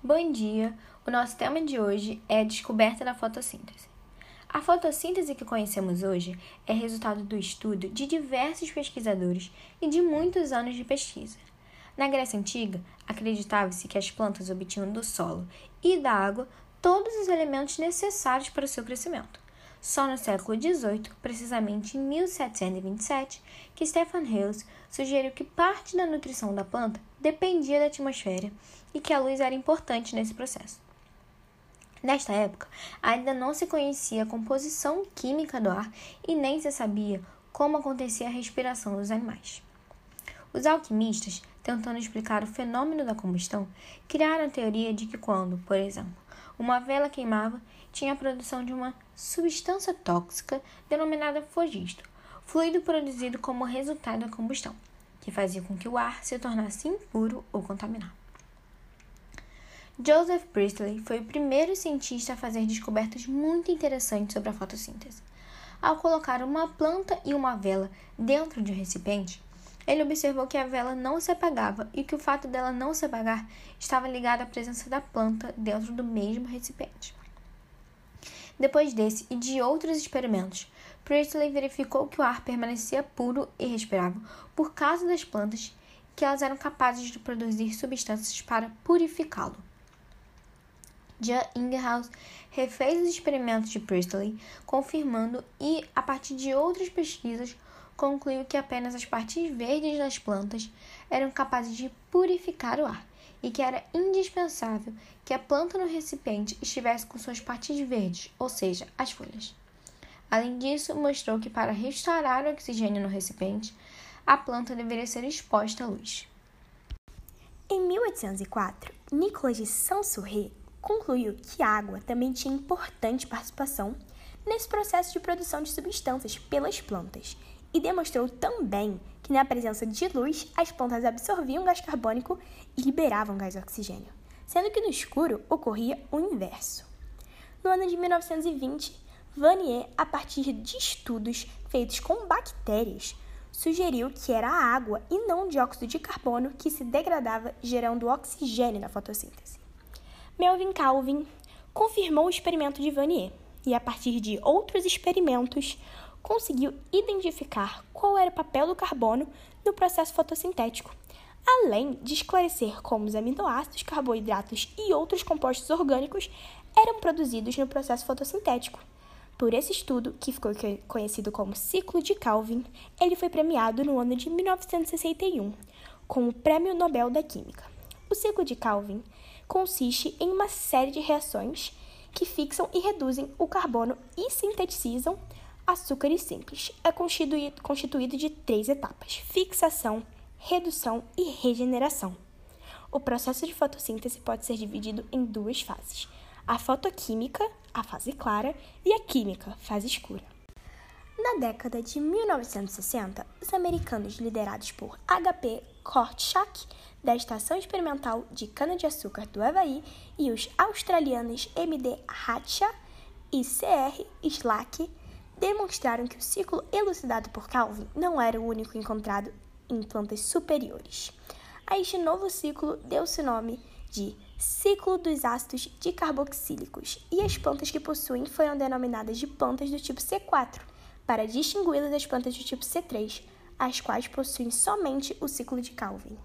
Bom dia! O nosso tema de hoje é a descoberta da fotossíntese. A fotossíntese que conhecemos hoje é resultado do estudo de diversos pesquisadores e de muitos anos de pesquisa. Na Grécia Antiga, acreditava-se que as plantas obtinham do solo e da água todos os elementos necessários para o seu crescimento. Só no século XVIII, precisamente em 1727, que Stephen Hales sugeriu que parte da nutrição da planta dependia da atmosfera e que a luz era importante nesse processo. Nesta época, ainda não se conhecia a composição química do ar e nem se sabia como acontecia a respiração dos animais. Os alquimistas, tentando explicar o fenômeno da combustão, criaram a teoria de que quando, por exemplo, uma vela queimava, tinha a produção de uma substância tóxica denominada flogisto, fluido produzido como resultado da combustão, que fazia com que o ar se tornasse impuro ou contaminado. Joseph Priestley foi o primeiro cientista a fazer descobertas muito interessantes sobre a fotossíntese. Ao colocar uma planta e uma vela dentro de um recipiente, ele observou que a vela não se apagava e que o fato dela não se apagar estava ligado à presença da planta dentro do mesmo recipiente. Depois desse e de outros experimentos, Priestley verificou que o ar permanecia puro e respirável por causa das plantas, que elas eram capazes de produzir substâncias para purificá-lo. John Ingersoll refez os experimentos de Priestley, confirmando e, a partir de outras pesquisas, concluiu que apenas as partes verdes das plantas eram capazes de purificar o ar e que era indispensável que a planta no recipiente estivesse com suas partes verdes, ou seja, as folhas. Além disso, mostrou que para restaurar o oxigênio no recipiente, a planta deveria ser exposta à luz. Em 1804, Nicolas de Saint-Suret concluiu que a água também tinha importante participação nesse processo de produção de substâncias pelas plantas e demonstrou também que na presença de luz as plantas absorviam gás carbônico e liberavam gás oxigênio, sendo que no escuro ocorria o inverso. No ano de 1920, Vanier, a partir de estudos feitos com bactérias, sugeriu que era a água e não o dióxido de carbono que se degradava, gerando oxigênio na fotossíntese. Melvin Calvin confirmou o experimento de Vanier e, a partir de outros experimentos, conseguiu identificar qual era o papel do carbono no processo fotossintético, além de esclarecer como os aminoácidos, carboidratos e outros compostos orgânicos eram produzidos no processo fotossintético. Por esse estudo, que ficou conhecido como ciclo de Calvin, ele foi premiado no ano de 1961 com o Prêmio Nobel da Química. O ciclo de Calvin consiste em uma série de reações que fixam e reduzem o carbono e sintetizam açúcares simples. É constituído, constituído de três etapas: fixação, redução e regeneração. O processo de fotossíntese pode ser dividido em duas fases: a fotoquímica, a fase clara, e a química, fase escura. Na década de 1960, os americanos liderados por H.P. Kortschak, da Estação Experimental de Cana-de-Açúcar do Havaí, e os australianos M.D. Hatcha e C.R. Slack, demonstraram que o ciclo elucidado por Calvin não era o único encontrado em plantas superiores. A este novo ciclo deu-se o nome de ciclo dos ácidos dicarboxílicos, e as plantas que possuem foram denominadas de plantas do tipo C4, para distingui-las das plantas do tipo C3, as quais possuem somente o ciclo de Calvin.